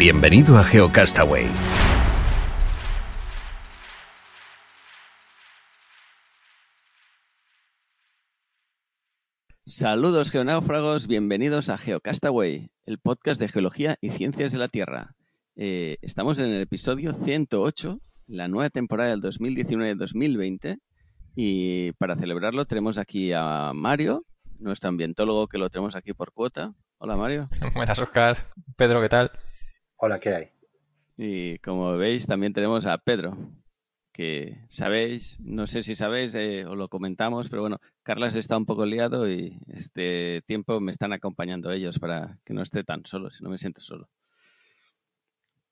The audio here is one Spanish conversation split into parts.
Bienvenido a GeoCastaway. Saludos geonáufragos, bienvenidos a GeoCastaway, el podcast de geología y ciencias de la Tierra. Eh, estamos en el episodio 108, la nueva temporada del 2019-2020, y para celebrarlo tenemos aquí a Mario, nuestro ambientólogo que lo tenemos aquí por cuota. Hola Mario. Buenas Oscar. Pedro, ¿qué tal? Hola, ¿qué hay? Y como veis, también tenemos a Pedro, que sabéis, no sé si sabéis eh, o lo comentamos, pero bueno, Carlas está un poco liado y este tiempo me están acompañando ellos para que no esté tan solo, si no me siento solo.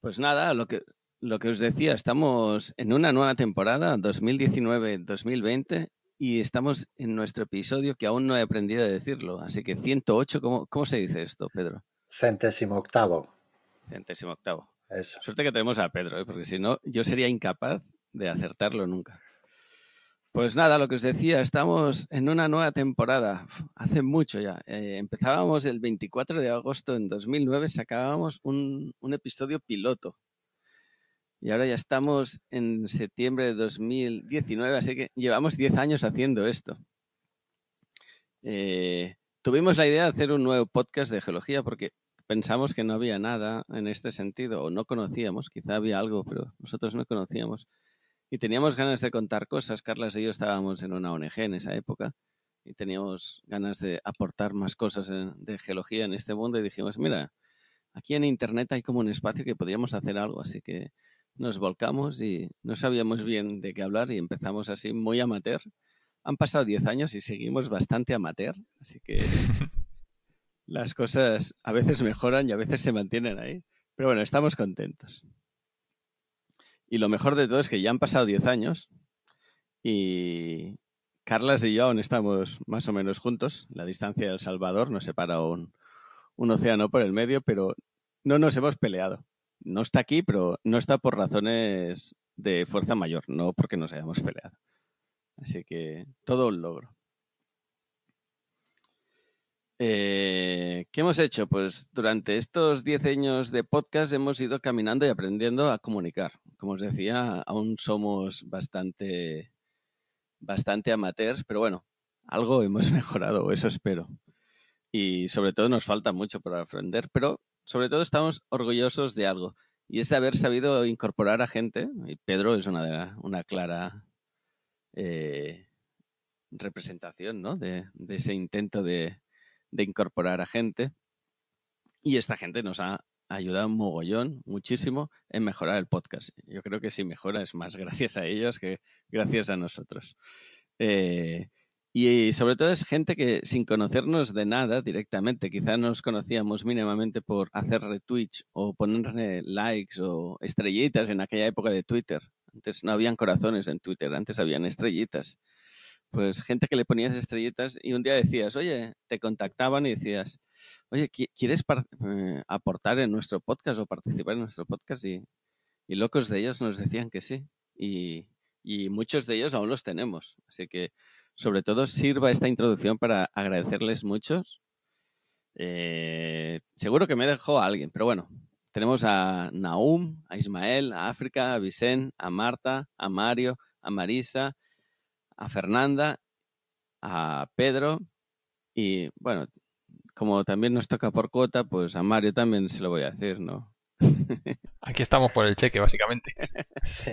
Pues nada, lo que, lo que os decía, estamos en una nueva temporada, 2019-2020, y estamos en nuestro episodio que aún no he aprendido a decirlo. Así que 108, ¿cómo, cómo se dice esto, Pedro? Centésimo octavo. Centésimo octavo. Eso. Suerte que tenemos a Pedro, ¿eh? porque si no, yo sería incapaz de acertarlo nunca. Pues nada, lo que os decía, estamos en una nueva temporada. Hace mucho ya. Eh, empezábamos el 24 de agosto en 2009, sacábamos un, un episodio piloto. Y ahora ya estamos en septiembre de 2019, así que llevamos 10 años haciendo esto. Eh, tuvimos la idea de hacer un nuevo podcast de geología porque pensamos que no había nada en este sentido, o no conocíamos, quizá había algo, pero nosotros no conocíamos. Y teníamos ganas de contar cosas. Carlas y yo estábamos en una ONG en esa época y teníamos ganas de aportar más cosas de geología en este mundo y dijimos, mira, aquí en Internet hay como un espacio que podríamos hacer algo, así que nos volcamos y no sabíamos bien de qué hablar y empezamos así muy amateur. Han pasado 10 años y seguimos bastante amateur, así que las cosas a veces mejoran y a veces se mantienen ahí. Pero bueno, estamos contentos. Y lo mejor de todo es que ya han pasado 10 años y Carlas y yo aún estamos más o menos juntos. La distancia de El Salvador nos separa un, un océano por el medio, pero no nos hemos peleado. No está aquí, pero no está por razones de fuerza mayor, no porque nos hayamos peleado. Así que todo un logro. Eh, ¿Qué hemos hecho? Pues durante estos 10 años de podcast hemos ido caminando y aprendiendo a comunicar. Como os decía, aún somos bastante, bastante amateurs, pero bueno, algo hemos mejorado, eso espero. Y sobre todo nos falta mucho por aprender, pero sobre todo estamos orgullosos de algo. Y es de haber sabido incorporar a gente, y Pedro es una, una clara eh, representación ¿no? de, de ese intento de, de incorporar a gente. Y esta gente nos ha ayudado un mogollón, muchísimo, en mejorar el podcast. Yo creo que si mejora es más gracias a ellos que gracias a nosotros. Eh, y sobre todo es gente que sin conocernos de nada directamente, quizá nos conocíamos mínimamente por hacer retweets o ponerle likes o estrellitas en aquella época de Twitter. Antes no habían corazones en Twitter, antes habían estrellitas pues gente que le ponías estrellitas y un día decías, oye, te contactaban y decías, oye, ¿quieres eh, aportar en nuestro podcast o participar en nuestro podcast? Y, y locos de ellos nos decían que sí. Y, y, muchos de ellos aún los tenemos. Así que, sobre todo, sirva esta introducción para agradecerles muchos. Eh, seguro que me dejó a alguien, pero bueno, tenemos a Naum, a Ismael, a África, a Vicente, a Marta, a Mario, a Marisa, a Fernanda, a Pedro y bueno, como también nos toca por cuota, pues a Mario también se lo voy a decir, ¿no? Aquí estamos por el cheque, básicamente. Sí.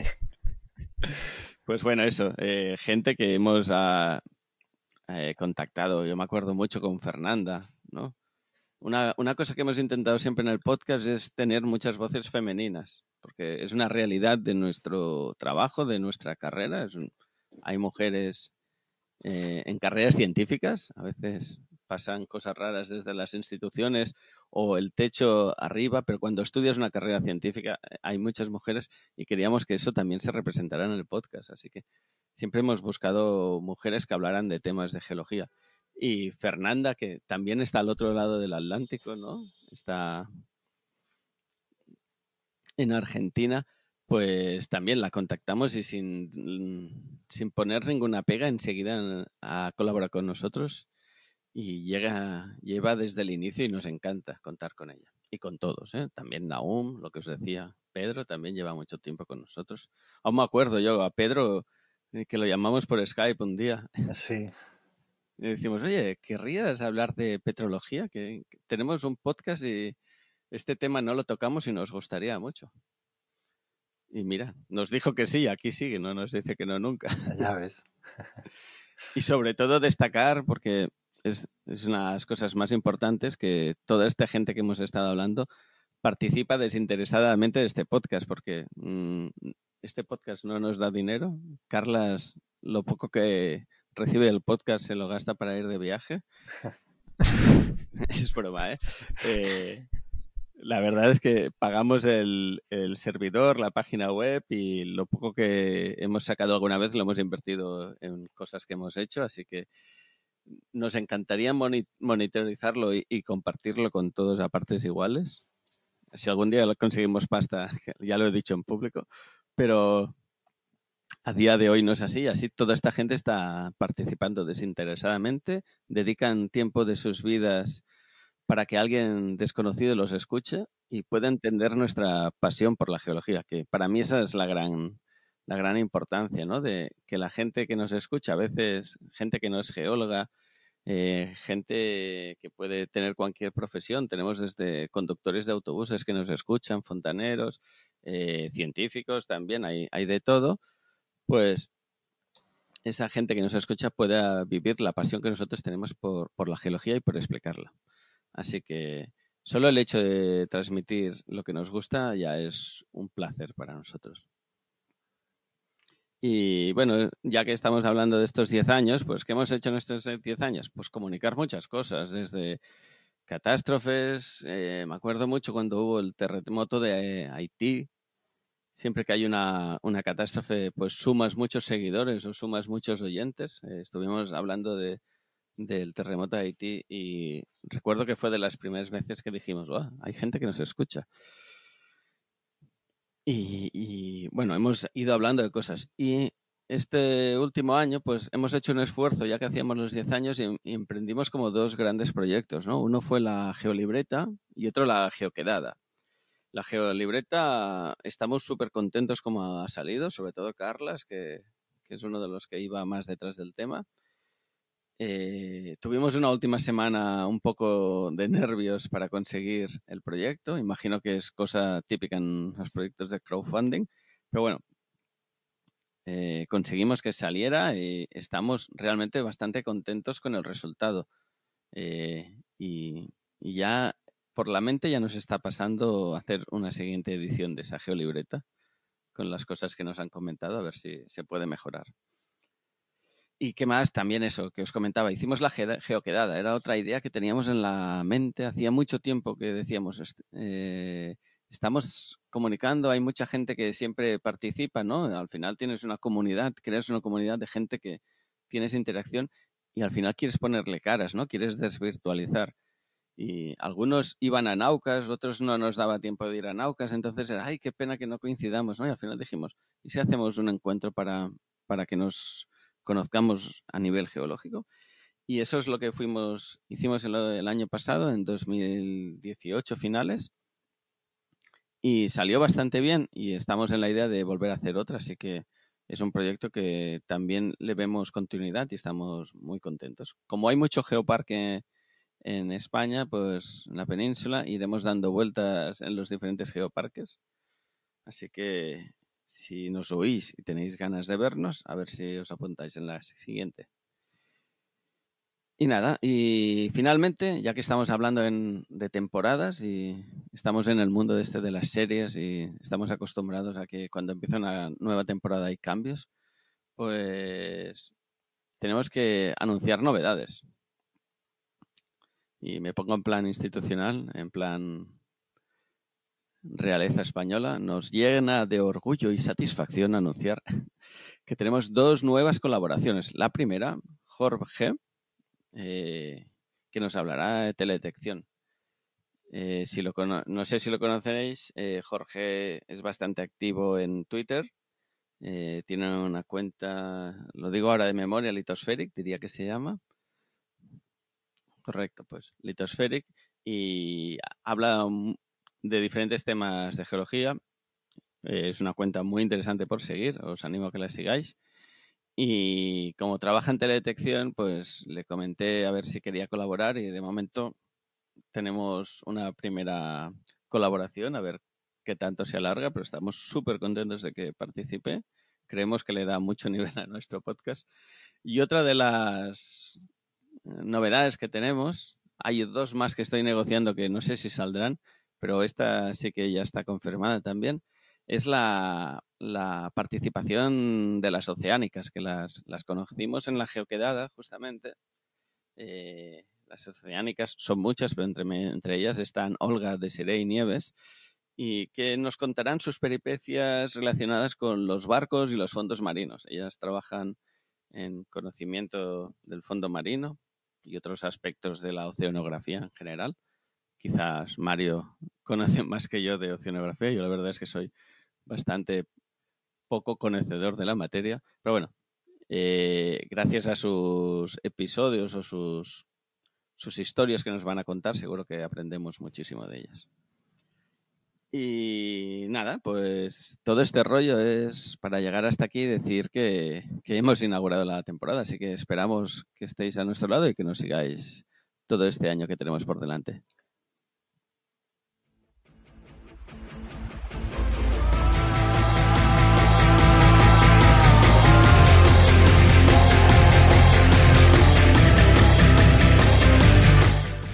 Pues bueno, eso, eh, gente que hemos ah, eh, contactado, yo me acuerdo mucho con Fernanda, ¿no? Una, una, cosa que hemos intentado siempre en el podcast es tener muchas voces femeninas, porque es una realidad de nuestro trabajo, de nuestra carrera, es un, hay mujeres eh, en carreras científicas. A veces pasan cosas raras desde las instituciones o el techo arriba, pero cuando estudias una carrera científica eh, hay muchas mujeres y queríamos que eso también se representara en el podcast. Así que siempre hemos buscado mujeres que hablaran de temas de geología. Y Fernanda, que también está al otro lado del Atlántico, ¿no? Está en Argentina, pues también la contactamos y sin, sin poner ninguna pega enseguida ha colaborado con nosotros y llega, lleva desde el inicio y nos encanta contar con ella. Y con todos, ¿eh? También Naum, lo que os decía, Pedro también lleva mucho tiempo con nosotros. Aún me acuerdo yo a Pedro eh, que lo llamamos por Skype un día. Sí. Y decimos, oye, ¿querrías hablar de petrología? Que tenemos un podcast y este tema no lo tocamos y nos gustaría mucho. Y mira, nos dijo que sí, aquí sigue, no nos dice que no nunca. Ya ves. Y sobre todo destacar, porque es, es una de las cosas más importantes, que toda esta gente que hemos estado hablando participa desinteresadamente de este podcast, porque mm, este podcast no nos da dinero. Carlas, lo poco que recibe el podcast se lo gasta para ir de viaje. es broma, ¿eh? eh la verdad es que pagamos el, servidor, la página web y lo poco que hemos sacado alguna vez lo hemos invertido en cosas que hemos hecho, así que nos encantaría monitorizarlo y, y compartirlo con todos a partes iguales. Si algún día conseguimos pasta, ya lo he dicho en público, pero a día de hoy no es así. Así toda esta gente está participando desinteresadamente, dedican tiempo de sus vidas para que alguien desconocido los escuche y pueda entender nuestra pasión por la geología, que para mí esa es la gran, la gran importancia, ¿no? De que la gente que nos escucha, a veces gente que no es geóloga, eh, gente que puede tener cualquier profesión, tenemos desde conductores de autobuses que nos escuchan, fontaneros, eh, científicos también, hay, hay de todo, pues esa gente que nos escucha pueda vivir la pasión que nosotros tenemos por, por la geología y por explicarla. Así que solo el hecho de transmitir lo que nos gusta ya es un placer para nosotros. Y bueno, ya que estamos hablando de estos 10 años, pues ¿qué hemos hecho en estos 10 años? Pues comunicar muchas cosas, desde catástrofes, eh, me acuerdo mucho cuando hubo el terremoto de Haití, siempre que hay una, una, catástrofe, pues sumas muchos seguidores o sumas muchos oyentes. Eh, estuvimos hablando de, del terremoto de Haití y recuerdo que fue de las primeras veces que dijimos, hay gente que nos escucha. Y, bueno, hemos ido hablando de cosas. Y este último año, pues hemos hecho un esfuerzo, ya que hacíamos los 10 años, y, y emprendimos como dos grandes proyectos, ¿no? Uno fue la geolibreta y otro la geoquedada. La geolibreta, estamos súper contentos como ha salido, sobre todo Carlas, que, que es uno de los que iba más detrás del tema. Eh, tuvimos una última semana un poco de nervios para conseguir el proyecto. Imagino que es cosa típica en los proyectos de crowdfunding. Pero bueno, eh, conseguimos que saliera y estamos realmente bastante contentos con el resultado. Eh, y, y, ya por la mente ya nos está pasando hacer una siguiente edición de esa geolibreta con las cosas que nos han comentado, a ver si se puede mejorar. Y qué más, también eso que os comentaba, hicimos la geoquedada, era otra idea que teníamos en la mente, hacía mucho tiempo que decíamos, eh, estamos comunicando, hay mucha gente que siempre participa, ¿no? Al final tienes una comunidad, creas una comunidad de gente que tienes interacción y al final quieres ponerle caras, ¿no? Quieres desvirtualizar. Y algunos iban a Naucas, otros no nos daba tiempo de ir a Naucas, entonces era, ay, qué pena que no coincidamos, ¿no? Y al final dijimos, ¿y si hacemos un encuentro para, para que nos conozcamos a nivel geológico. Y eso es lo que fuimos, hicimos el, el año pasado, en 2018 finales. Y salió bastante bien y estamos en la idea de volver a hacer otra, así que es un proyecto que también le vemos continuidad y estamos muy contentos. Como hay mucho geoparque en España, pues en la península iremos dando vueltas en los diferentes geoparques. Así que si nos oís y tenéis ganas de vernos, a ver si os apuntáis en la siguiente. Y nada, y finalmente, ya que estamos hablando en, de temporadas y estamos en el mundo este de las series y estamos acostumbrados a que cuando empieza una nueva temporada hay cambios, pues tenemos que anunciar novedades. Y me pongo en plan institucional, en plan realeza española. Nos llena de orgullo y satisfacción anunciar que tenemos dos nuevas colaboraciones. La primera, Jorge, eh, que nos hablará de teledetección. Eh, si lo no sé si lo conoceréis, eh, Jorge es bastante activo en Twitter. tiene una cuenta, lo digo ahora de memoria, Litospheric, diría que se llama. Correcto, pues Litospheric. Y habla de diferentes temas de geología. es una cuenta muy interesante por seguir, os animo a que la sigáis. Y como trabaja en teledetección, pues le comenté a ver si quería colaborar y de momento tenemos una primera colaboración, a ver qué tanto se alarga, pero estamos súper contentos de que participe. Creemos que le da mucho nivel a nuestro podcast. Y otra de las novedades que tenemos, hay dos más que estoy negociando que no sé si saldrán, pero esta sí que ya está confirmada también es la, participación de las oceánicas, que las, conocimos en la geoquedada, justamente. Eh, las oceánicas son muchas, pero entre, ellas están Olga, Desiree y Nieves, y que nos contarán sus peripecias relacionadas con los barcos y los fondos marinos. Ellas trabajan en conocimiento del fondo marino y otros aspectos de la oceanografía en general. Quizás Mario conoce más que yo de oceanografía, yo la verdad es que soy bastante poco conocedor de la materia, pero bueno, eh, gracias a sus episodios o sus, sus historias que nos van a contar, seguro que aprendemos muchísimo de ellas. Y nada, pues todo este rollo es para llegar hasta aquí y decir que, que, hemos inaugurado la temporada, así que esperamos que estéis a nuestro lado y que nos sigáis todo este año que tenemos por delante.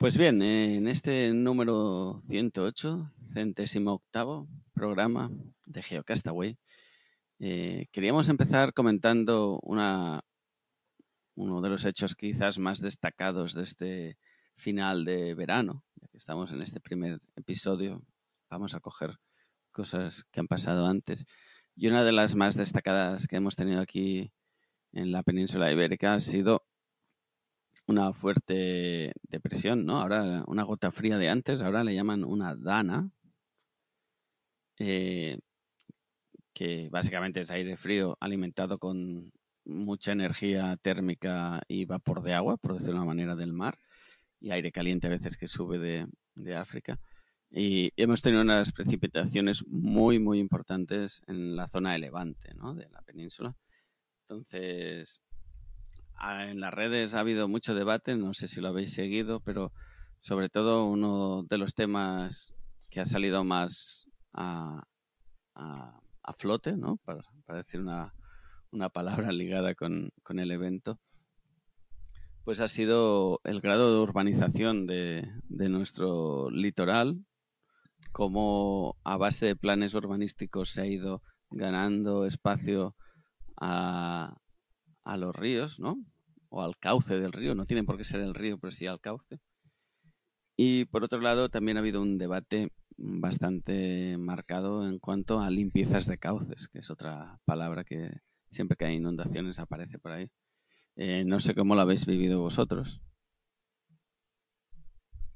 Pues bien, en este número 108, centésimo octavo programa de Geocastaway, eh, queríamos empezar comentando una, uno de los hechos quizás más destacados de este final de verano, ya que estamos en este primer episodio, vamos a coger cosas que han pasado antes. Y una de las más destacadas que hemos tenido aquí en la península ibérica ha sido una fuerte depresión, ¿no? Ahora una gota fría de antes, ahora le llaman una dana, eh, que básicamente es aire frío alimentado con mucha energía térmica y vapor de agua, por decirlo de una manera, del mar, y aire caliente a veces que sube de, de África. Y hemos tenido unas precipitaciones muy, muy importantes en la zona de Levante, ¿no? De la península. Entonces, en las redes ha habido mucho debate, no sé si lo habéis seguido, pero sobre todo uno de los temas que ha salido más a, flote, ¿no? Para, decir una, palabra ligada con, el evento, pues ha sido el grado de urbanización de, de nuestro litoral, cómo a base de planes urbanísticos se ha ido ganando espacio a, a los ríos, ¿no? O al cauce del río, no tienen por qué ser el río, pero sí al cauce. Y por otro lado, también ha habido un debate bastante marcado en cuanto a limpiezas de cauces, que es otra palabra que siempre que hay inundaciones aparece por ahí. Eh, no sé cómo lo habéis vivido vosotros.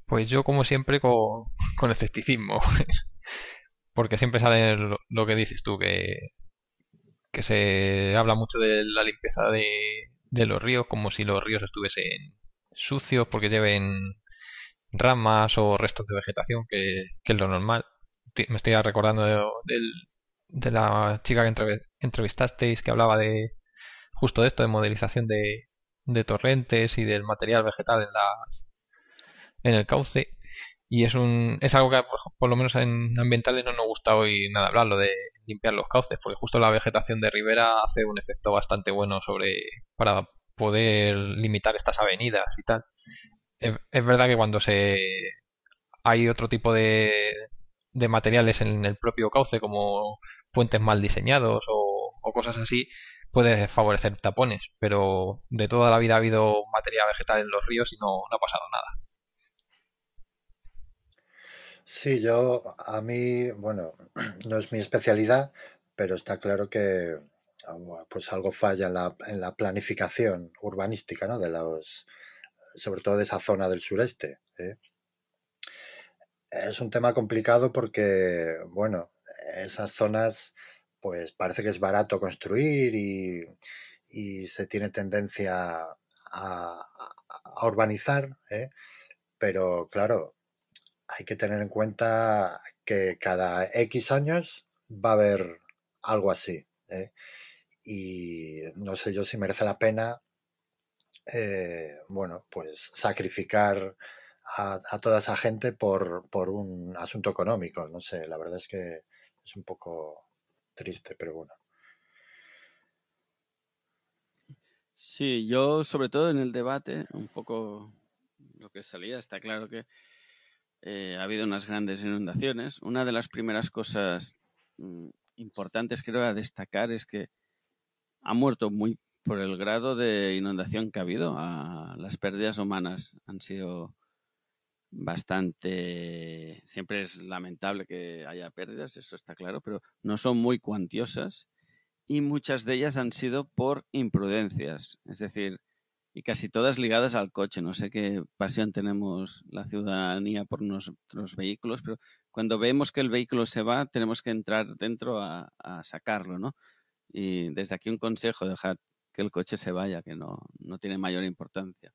Pues yo, como siempre, con, escepticismo. Porque siempre sale lo que dices tú, que que se habla mucho de la limpieza de, los ríos, como si los ríos estuviesen sucios porque lleven ramas o restos de vegetación, que, es lo normal. Me estoy recordando de, de, la chica que entrevistasteis que hablaba de justo de esto, de modelización de, de torrentes y del material vegetal en la en el cauce y es un es algo que por, lo menos en ambientales no nos gusta hoy nada hablar lo de limpiar los cauces porque justo la vegetación de ribera hace un efecto bastante bueno sobre para poder limitar estas avenidas y tal es, es verdad que cuando se hay otro tipo de, de materiales en el propio cauce como puentes mal diseñados o, cosas así puede favorecer tapones, pero de toda la vida ha habido materia vegetal en los ríos y no, no ha pasado nada. Sí, yo, a mí, bueno, no es mi especialidad, pero está claro que pues algo falla en la, en la planificación urbanística, ¿no? De los, sobre todo de esa zona del sureste. ¿eh? Es un tema complicado porque, bueno, esas zonas, pues parece que es barato construir y, y se tiene tendencia a, a urbanizar, ¿eh? pero claro, hay que tener en cuenta que cada X años va a haber algo así. ¿eh? Y no sé yo si merece la pena, eh, bueno, pues sacrificar a, toda esa gente por, por, un asunto económico. No sé, la verdad es que es un poco triste, pero bueno. Sí, yo sobre todo en el debate, un poco lo que salía, está claro que eh, ha habido unas grandes inundaciones. Una de las primeras cosas mm, importantes creo a destacar es que ha muerto muy por el grado de inundación que ha habido. Ah, las pérdidas humanas han sido bastante... Siempre es lamentable que haya pérdidas, eso está claro, pero no son muy cuantiosas y muchas de ellas han sido por imprudencias. Es decir, y casi todas ligadas al coche. No sé qué pasión tenemos la ciudadanía por nuestros vehículos, pero cuando vemos que el vehículo se va, tenemos que entrar dentro a, sacarlo, ¿no? Y desde aquí un consejo, dejad que el coche se vaya, que no, no tiene mayor importancia.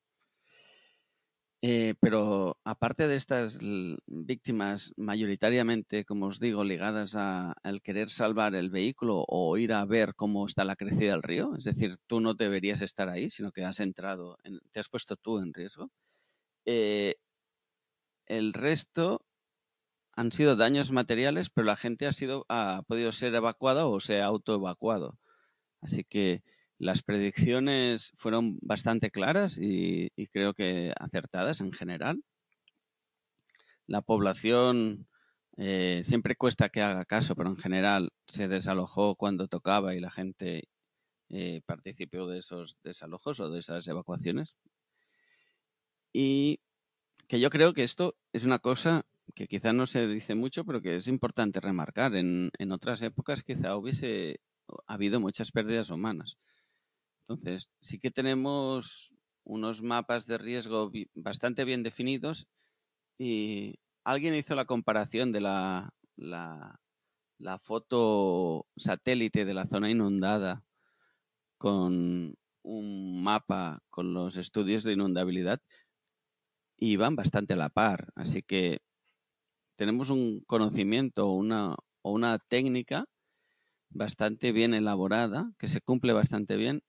Eh, pero aparte de estas víctimas mayoritariamente, como os digo, ligadas al querer salvar el vehículo o ir a ver cómo está la crecida del río, es decir, tú no deberías estar ahí, sino que has entrado, te has puesto tú en riesgo, eh, el resto han sido daños materiales, pero la gente ha, sido, ha podido ser evacuada o se ha autoevacuado. Así que las predicciones fueron bastante claras y, creo que acertadas en general. La población eh, siempre cuesta que haga caso, pero en general se desalojó cuando tocaba y la gente eh, participó de esos desalojos o de esas evacuaciones. Y que yo creo que esto es una cosa que quizá no se dice mucho, pero que es importante remarcar. En, en otras épocas quizá hubiese habido muchas pérdidas humanas. Entonces, sí que tenemos unos mapas de riesgo bastante bien definidos y alguien hizo la comparación de la, la, foto satélite de la zona inundada con un mapa con los estudios de inundabilidad y van bastante a la par. Así que tenemos un conocimiento una, o una técnica bastante bien elaborada, que se cumple bastante bien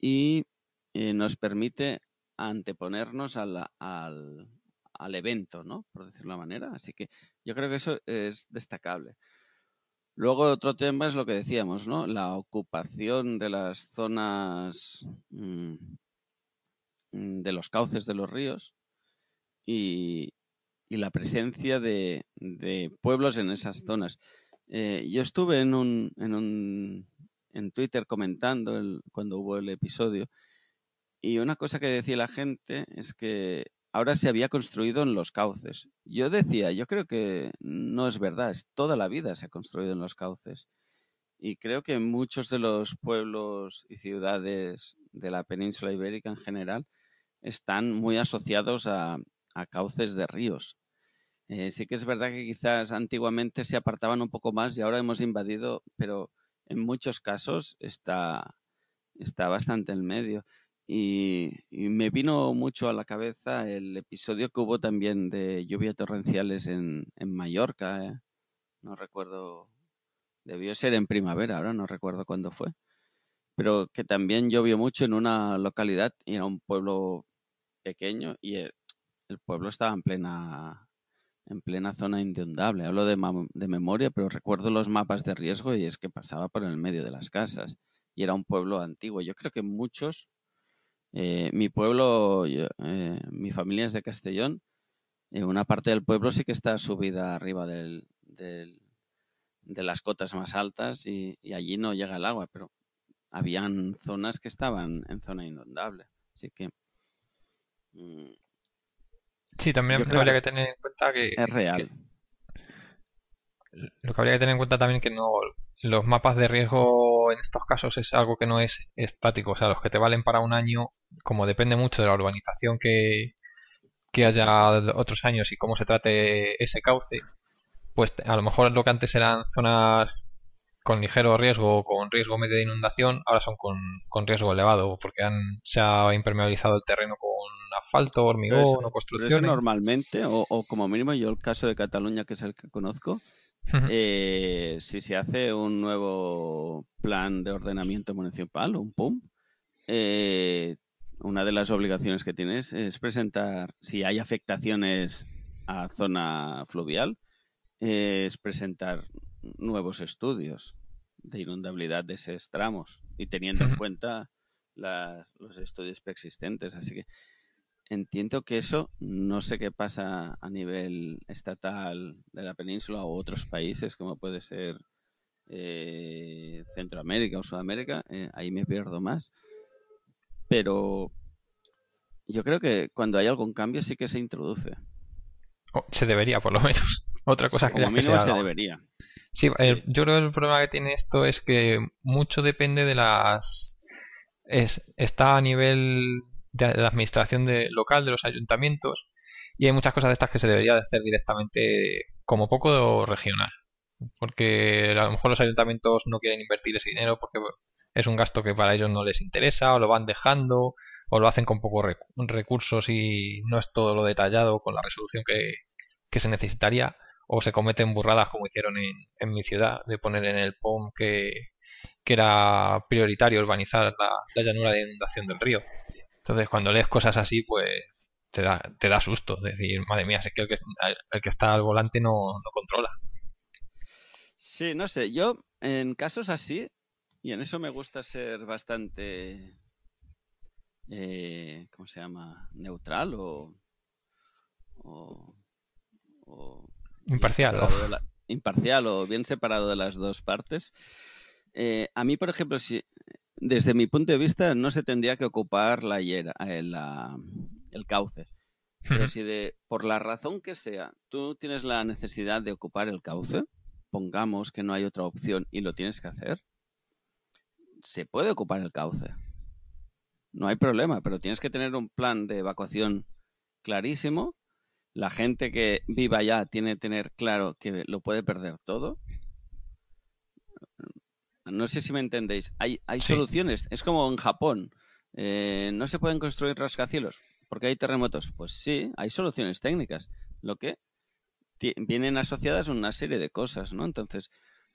y eh, nos permite anteponernos al, al, al, evento, ¿no? Por decirlo de una manera. Así que yo creo que eso es destacable. Luego otro tema es lo que decíamos, ¿no? La ocupación de las zonas mm, mm, de los cauces de los ríos y, y la presencia de, de, pueblos en esas zonas. Eh, yo estuve en un, en un en Twitter comentando el, cuando hubo el episodio. Y una cosa que decía la gente es que ahora se había construido en los cauces. Yo decía, yo creo que no es verdad, es toda la vida se ha construido en los cauces. Y creo que muchos de los pueblos y ciudades de la península ibérica en general están muy asociados a, a cauces de ríos. Eh, sí que es verdad que quizás antiguamente se apartaban un poco más y ahora hemos invadido, pero en muchos casos está, está bastante en medio. Y, me vino mucho a la cabeza el episodio que hubo también de lluvia torrenciales en, en Mallorca. ¿eh? No recuerdo, debió ser en primavera, ahora no recuerdo cuándo fue. pero que también llovió mucho en una localidad y era un pueblo pequeño y el, pueblo estaba en plena en plena zona inundable. Hablo de, de, memoria, pero recuerdo los mapas de riesgo y es que pasaba por el medio de las casas y era un pueblo antiguo. Yo creo que muchos, eh, mi pueblo, eh, mi familia es de Castellón, en una parte del pueblo sí que está subida arriba del, de las cotas más altas y, allí no llega el agua, pero habían zonas que estaban en zona inundable. Así que... Sí, también habría que tener en cuenta que... Es real. lo que habría que tener en cuenta también que no los mapas de riesgo en estos casos es algo que no es estático, o sea, los que te valen para un año, como depende mucho de la urbanización que, que haya otros años y cómo se trate ese cauce, pues a lo mejor lo que antes eran zonas con ligero riesgo o con riesgo medio de inundación, ahora son con, riesgo elevado, porque han, se ha impermeabilizado el terreno con asfalto, hormigón o construcciones. normalmente, o, como mínimo yo el caso de Cataluña, que es el que conozco, eh, si se hace un nuevo plan de ordenamiento municipal, un PUM, eh, una de las obligaciones que tienes es presentar, si hay afectaciones a zona fluvial, es presentar nuevos estudios de inundabilidad de esos tramos y teniendo en cuenta los estudios preexistentes. Así que entiendo que eso no sé qué pasa a nivel estatal de la península o otros países, como puede ser eh, Centroamérica o Sudamérica, eh, ahí me pierdo más. Pero yo creo que cuando hay algún cambio sí que se introduce. se debería, por lo menos. Otra cosa que Como mínimo se debería. Sí, yo creo que el problema que tiene esto es que mucho depende de las... Es, está a nivel de la administración de, local de los ayuntamientos y hay muchas cosas de estas que se debería de hacer directamente como poco regional. Porque a lo mejor los ayuntamientos no quieren invertir ese dinero porque es un gasto que para ellos no les interesa o lo van dejando o lo hacen con pocos recursos y no es todo lo detallado con la resolución que, se necesitaría o se cometen burradas como hicieron en, mi ciudad de poner en el POM que, era prioritario urbanizar la, llanura de inundación del río. Entonces cuando lees cosas así pues te da, te da susto, es decir, madre mía, es que el que, el que está al volante no, no controla. Sí, no sé, yo en casos así y en eso me gusta ser bastante, eh, ¿cómo se llama? Neutral o... imparcial. O, imparcial o bien separado de las dos partes. Eh, a mí, por ejemplo, si, desde mi punto de vista, no se tendría que ocupar la, hiera, eh, el cauce. Pero si de, por la razón que sea, tú tienes la necesidad de ocupar el cauce, pongamos que no hay otra opción y lo tienes que hacer, se puede ocupar el cauce. No hay problema, pero tienes que tener un plan de evacuación clarísimo. La gente que viva allá tiene que tener claro que lo puede perder todo. No sé si me entendéis. Hay, hay soluciones. Es como en Japón. Eh, no se pueden construir rascacielos porque hay terremotos. Pues sí, hay soluciones técnicas. Lo que vienen asociadas a una serie de cosas, ¿no? Entonces,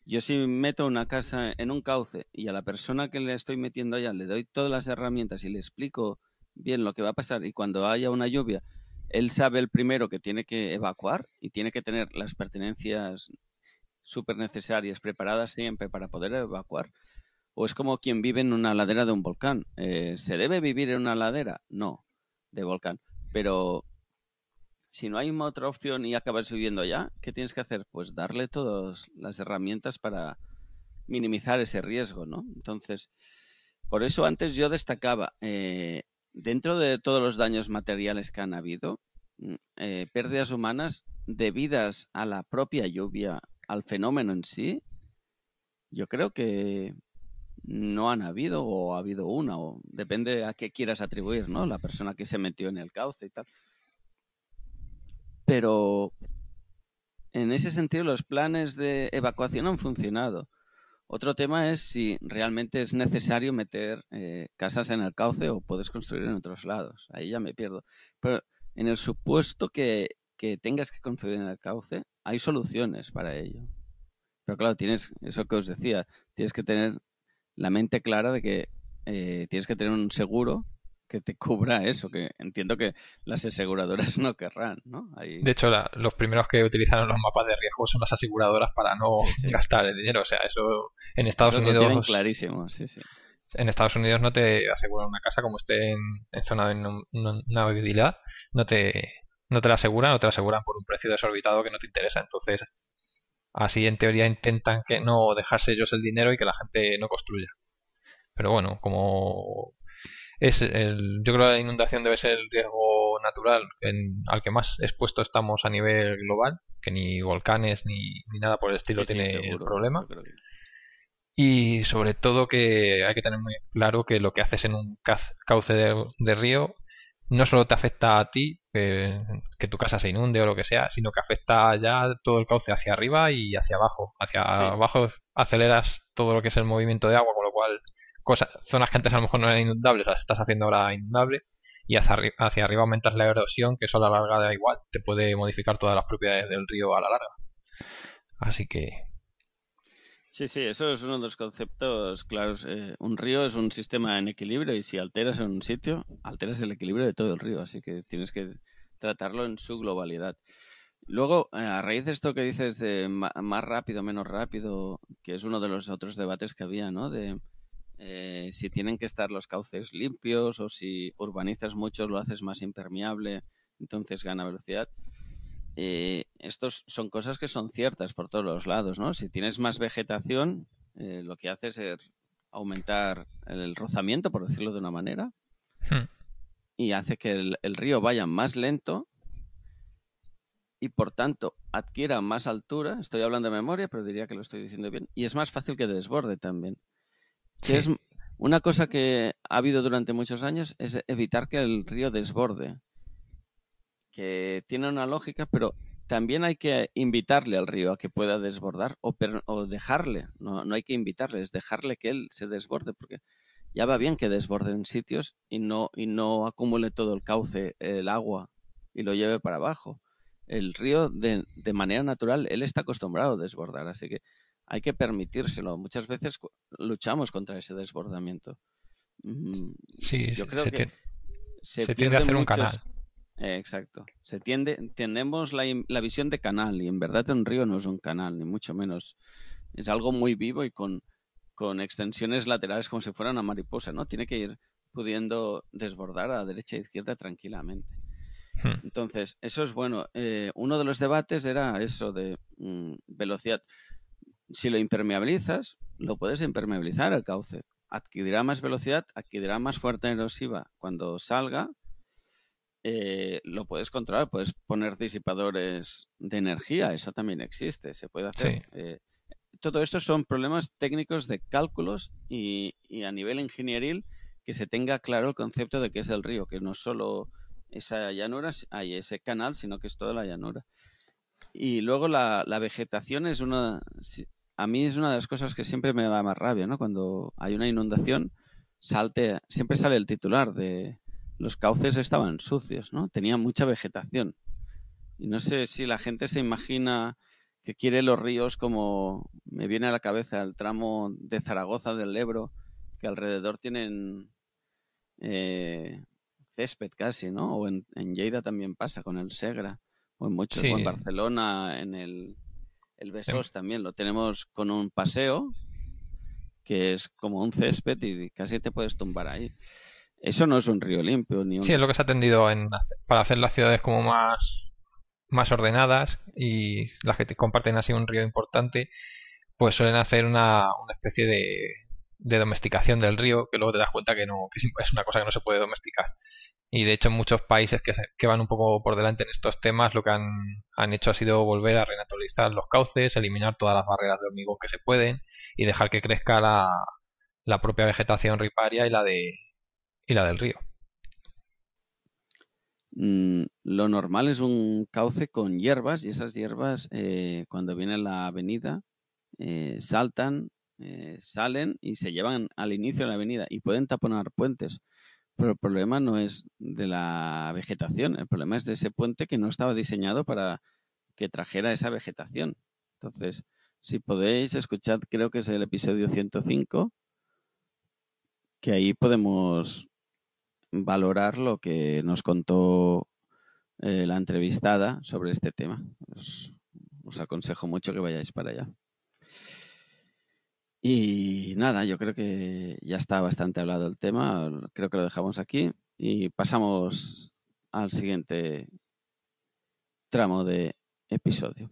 yo si meto una casa en un cauce y a la persona que le estoy metiendo allá le doy todas las herramientas y le explico bien lo que va a pasar y cuando haya una lluvia, él sabe el primero que tiene que evacuar y tiene que tener las pertenencias súper necesarias preparadas siempre para poder evacuar. O es como quien vive en una ladera de un volcán. Eh, ¿Se debe vivir en una ladera? No, de volcán. Pero si no hay otra opción y acabas viviendo allá, ¿qué tienes que hacer? Pues darle todas las herramientas para minimizar ese riesgo, ¿no? Entonces, por eso antes yo destacaba, eh, dentro de todos los daños materiales que han habido, mm, eh, pérdidas humanas debidas a la propia lluvia, al fenómeno en sí, yo creo que no han habido o ha habido una, o depende a qué quieras atribuir, ¿no? La persona que se metió en el cauce y tal. Pero en ese sentido los planes de evacuación han funcionado. Otro tema es si realmente es necesario meter eh, casas en el cauce o puedes construir en otros lados. Ahí ya me pierdo. Pero en el supuesto que, que tengas que construir en el cauce, hay soluciones para ello. Pero claro, tienes eso que os decía, tienes que tener la mente clara de que eh, tienes que tener un seguro que te cubra eso, que entiendo que las aseguradoras no querrán, ¿no? De hecho, los primeros que utilizaron los mapas de riesgo son las aseguradoras para no gastar el dinero. O sea, eso en Estados Unidos... Lo clarísimo, sí, sí. En Estados Unidos no te aseguran una casa como esté en, zona de navegabilidad, no te, no te la aseguran o te la aseguran por un precio desorbitado que no te interesa. Entonces, así en teoría intentan que no dejarse ellos el dinero y que la gente no construya. Pero bueno, como es el, yo creo que la inundación debe ser el riesgo natural al que más expuesto estamos a nivel global, que ni volcanes ni, nada por el estilo tiene el problema. Y sobre todo que hay que tener muy claro que lo que haces en un cauce de, río no solo te afecta a ti, que, tu casa se inunde o lo que sea, sino que afecta ya todo el cauce hacia arriba y hacia abajo. Hacia abajo aceleras todo lo que es el movimiento de agua, con lo cual zonas que antes a lo mejor no eran inundables las estás haciendo ahora inundables y hacia, hacia arriba aumentas la erosión que eso a la larga da igual, te puede modificar todas las propiedades del río a la larga. Así que... Sí, sí, eso es uno de los conceptos claros. Eh, un río es un sistema en equilibrio y si alteras en un sitio, alteras el equilibrio de todo el río, así que tienes que tratarlo en su globalidad. Luego, eh, a raíz de esto que dices de más rápido, menos rápido, que es uno de los otros debates que había, ¿no? De, eh, si tienen que estar los cauces limpios o si urbanizas mucho lo haces más impermeable, entonces gana velocidad. Eh, estos son cosas que son ciertas por todos los lados, ¿no? Si tienes más vegetación, eh, lo que haces es aumentar el rozamiento, por decirlo de una manera, hmm. y hace que el, el, río vaya más lento y por tanto adquiera más altura. Estoy hablando de memoria, pero diría que lo estoy diciendo bien. Y es más fácil que desborde también es una cosa que ha habido durante muchos años es evitar que el río desborde. Que tiene una lógica, pero también hay que invitarle al río a que pueda desbordar o, o dejarle. No, no, hay que invitarle, es dejarle que él se desborde, porque ya va bien que desborde en sitios y no, y no acumule todo el cauce, el agua, y lo lleve para abajo. El río, de, de manera natural, él está acostumbrado a desbordar, así que hay que permitírselo. Muchas veces luchamos contra ese desbordamiento. Mm, sí, yo creo que se, tiende a hacer un canal. exacto. Se tiende, tenemos la, la, visión de canal y en verdad un río no es un canal, ni mucho menos. Es algo muy vivo y con, con extensiones laterales como si fuera una mariposa, ¿no? Tiene que ir pudiendo desbordar a derecha e izquierda tranquilamente. Hmm. Entonces, eso es bueno. Eh, uno de los debates era eso de mm, velocidad si lo impermeabilizas, lo puedes impermeabilizar el cauce. Adquirirá más velocidad, adquirirá más fuerza erosiva cuando salga. Eh, lo puedes controlar, puedes poner disipadores de energía, eso también existe, se puede hacer. Eh, todo esto son problemas técnicos de cálculos y, a nivel ingenieril que se tenga claro el concepto de que es el río, que no solo esa llanura, hay ese canal, sino que es toda la llanura. Y luego la, la vegetación es una, a mí es una de las cosas que siempre me da más rabia, ¿no? Cuando hay una inundación, salte, siempre sale el titular de los cauces estaban sucios, ¿no? Tenía mucha vegetación. Y no sé si la gente se imagina que quiere los ríos como me viene a la cabeza el tramo de Zaragoza del Ebro, que alrededor tienen eh, césped casi, ¿no? O en, Lleida también pasa con el Segra, o en muchos, o en Barcelona, en el el Besos también lo tenemos con un paseo que es como un césped y casi te puedes tumbar ahí. Eso no es un río limpio. Ni Sí, es lo que se ha tendido en, para hacer las ciudades como más, más ordenadas y las que te comparten así un río importante, pues suelen hacer una, una especie de, de domesticación del río que luego te das cuenta que no que es una cosa que no se puede domesticar y de hecho, muchos países que, que van un poco por delante en estos temas, lo que han, han, hecho ha sido volver a renaturalizar los cauces, eliminar todas las barreras de hormigón que se pueden y dejar que crezca la, la propia vegetación riparia y la, de, y la del río. Mm, lo normal es un cauce con hierbas y esas hierbas eh, cuando viene la avenida eh, saltan, eh, salen y se llevan al inicio de la avenida y pueden taponar puentes pero el problema no es de la vegetación, el problema es de ese puente que no estaba diseñado para que trajera esa vegetación. Entonces, si podéis escuchar, creo que es el episodio 105, que ahí podemos valorar lo que nos contó eh, la entrevistada sobre este tema. Os aconsejo mucho que vayáis para allá. Y nada, yo creo que ya está bastante hablado el tema. Creo que lo dejamos aquí y pasamos al siguiente tramo de episodio.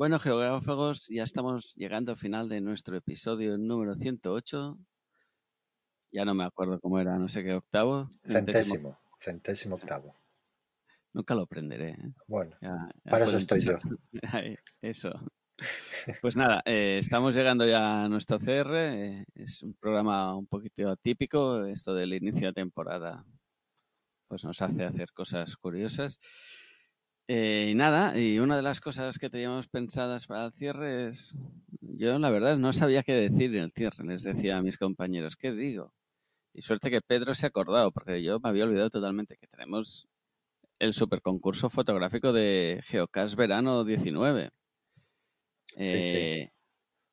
Bueno, geógrafos, ya estamos llegando al final de nuestro episodio número 108. Ya no me acuerdo cómo era, no sé qué octavo. Centésimo, centésimo octavo. Nunca lo aprenderé. ¿eh? Bueno, Ya- ya para eso estoy yo. Eso. Pues nada, eh, estamos llegando ya a nuestro CR. eh, es un programa un poquito atípico. Esto del inicio de temporada pues nos hace hacer cosas curiosas. Eh, y nada, y una de las cosas que teníamos pensadas para el cierre es, yo la verdad no sabía qué decir en el cierre, les decía a mis compañeros, ¿qué digo? Y suerte que Pedro se ha acordado, porque yo me había olvidado totalmente que tenemos el superconcurso fotográfico de Geocast Verano 19. Eh,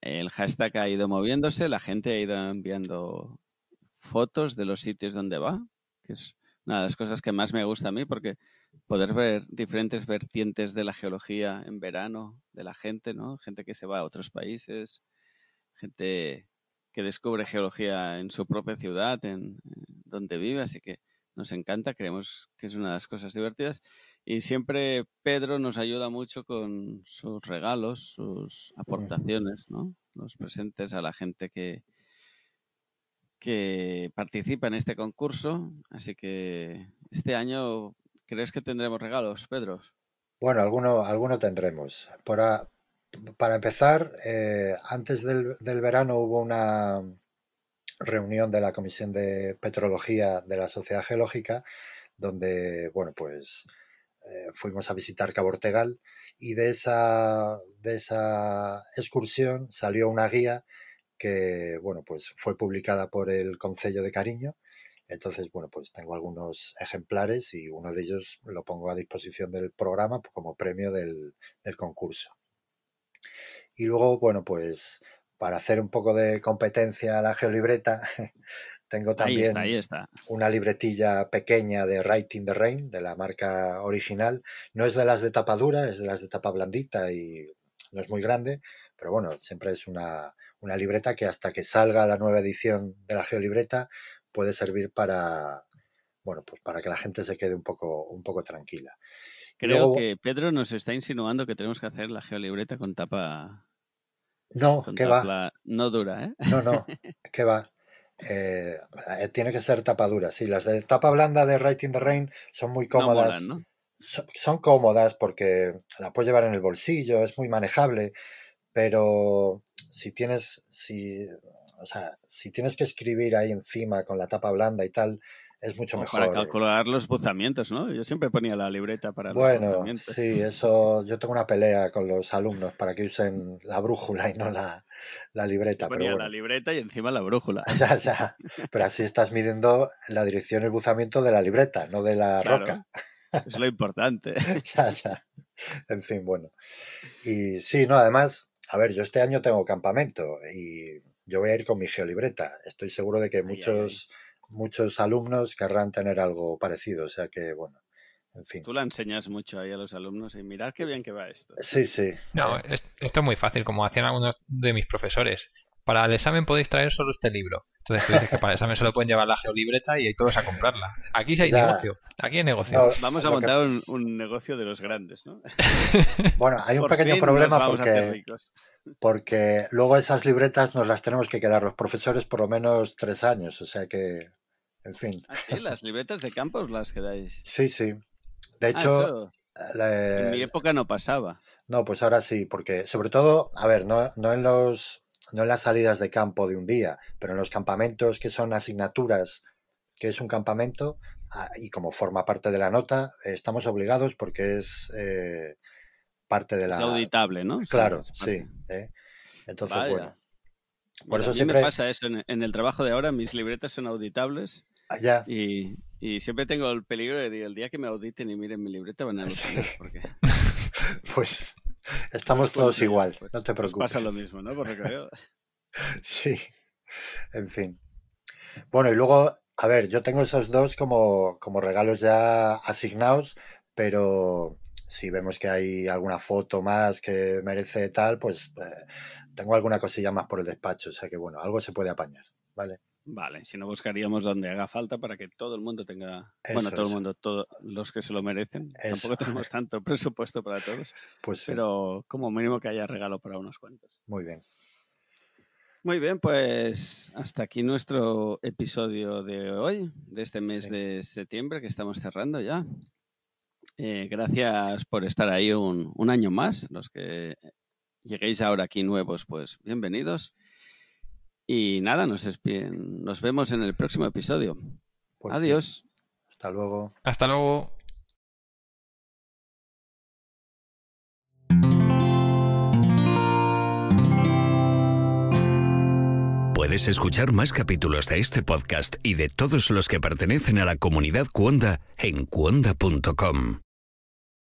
El hashtag ha ido moviéndose, la gente ha ido enviando fotos de los sitios donde va, que es una de las cosas que más me gusta a mí, porque poder ver diferentes vertientes de la geología en verano de la gente, ¿no? Gente que se va a otros países, gente que descubre geología en su propia ciudad, en, donde vive, así que nos encanta, creemos que es una de las cosas divertidas. Y siempre Pedro nos ayuda mucho con sus regalos, sus aportaciones, ¿no? Los presentes a la gente que, que participa en este concurso. Así que este año, ¿crees que tendremos regalos, Pedro? Bueno, alguno, alguno tendremos. Para, para empezar, eh, antes del, del verano hubo una reunión de la Comisión de Petrología de la Sociedad Geológica, donde, bueno, pues eh, fuimos a visitar Cabo Ortegal y de esa, de esa excursión salió una guía que, bueno, pues fue publicada por el Concello de Cariño. Entonces, bueno, pues tengo algunos ejemplares y uno de ellos lo pongo a disposición del programa como premio del, del concurso. Y luego, bueno, pues para hacer un poco de competencia a la geolibreta, tengo Ahí también está, ahí está. una libretilla pequeña de Writing the Rain, de la marca original. No es de las de tapa dura, es de las de tapa blandita y no es muy grande, pero bueno, siempre es una, una libreta que hasta que salga la nueva edición de la geolibreta puede servir para, bueno, pues para que la gente se quede un poco, un poco tranquila. Creo Luego- que Pedro nos está insinuando que tenemos que hacer la geolibreta con tapa, No, con ¿qué va? no dura, ¿eh? No, no, ¿qué va? Eh, eh, tiene que ser tapa dura. Sí, las de tapa blanda de Writing the Rain son muy No cómodas. molan, ¿no? so- son cómodas porque la puedes llevar en el bolsillo, es muy manejable, pero si tienes, si, o sea, si tienes que escribir ahí encima con la tapa blanda y tal, es mucho O mejor. para eh. calcular los buzamientos, ¿no? Yo siempre ponía la libreta para los Bueno, buzamientos. sí, eso, yo tengo una pelea con los alumnos para que usen la brújula y no la, la libreta, Ponía pero la libreta y encima la brújula. Ya, ya. Pero así estás midiendo la dirección y el buzamiento de la libreta, no de la Claro. roca. Es lo importante. Ya, ya. En fin, bueno. Y sí, no, además, a ver, yo este año tengo campamento y yo voy a ir con mi geolibreta. Estoy seguro de que ay, muchos, muchos alumnos querrán tener algo parecido. O sea que, bueno, en fin. Tú la enseñas mucho ahí a los alumnos y mirad qué bien que va esto. Sí, sí. No, es- esto es muy fácil, como hacían algunos de mis profesores. Para el examen podéis traer solo este libro. Entonces tú dices que para el examen se lo pueden llevar la geolibreta y todos a comprarla. Aquí sí hay Ya. negocio. Aquí hay negocio. No, Vamos a que- montar un, un negocio de los grandes, ¿no? bueno, hay un Por pequeño problema porque, porque luego esas libretas nos las tenemos que quedar los profesores por lo menos tres años. O sea que, En fin. ¿Ah, sí? ¿Las libretas de campo os las quedáis? Sí, sí. De Ah, hecho, eso la- en mi época no pasaba. no, pues ahora sí, porque sobre todo, a ver, no, no en los no en las salidas de campo de un día, pero en los campamentos que son asignaturas, que es un campamento, ah, y como forma parte de la nota, estamos obligados porque es eh, parte de la... Es auditable, ¿no? Claro, sí. ¿eh? Entonces, Vaya. bueno, por Mira, eso a mí siempre... me pasa eso. En, en el trabajo de ahora mis libretas son auditables allá, y, y siempre tengo el peligro de que el día que me auditen y miren mi libreta van a alucinar. Porque pues estamos Pues, todos igual, pues, no te preocupes. pasa lo mismo, ¿no? Por lo. Sí, en fin. Bueno, y luego, a ver, yo tengo esos dos como, como regalos ya asignados, pero si vemos que hay alguna foto más que merece tal, pues eh, tengo alguna cosilla más por el despacho, o sea que bueno, algo se puede apañar, ¿vale? Vale, si no buscaríamos donde haga falta para que todo el mundo tenga, bueno, todo el mundo, todos los que se lo merecen. Eso. Tampoco tenemos tanto presupuesto para todos, Pues sí, pero como mínimo que haya regalo para unos cuantos. muy bien. Muy bien, pues hasta aquí nuestro episodio de hoy, de este mes Sí. de septiembre que estamos cerrando ya. Eh, gracias por estar ahí un, un año más. Los que lleguéis ahora aquí nuevos, pues bienvenidos. Y nada, nos, vemos en el próximo episodio. Pues sí, Adiós. hasta luego. Hasta luego. Puedes escuchar más capítulos de este podcast y de todos los que pertenecen a la comunidad Cuonda en cuonda.com.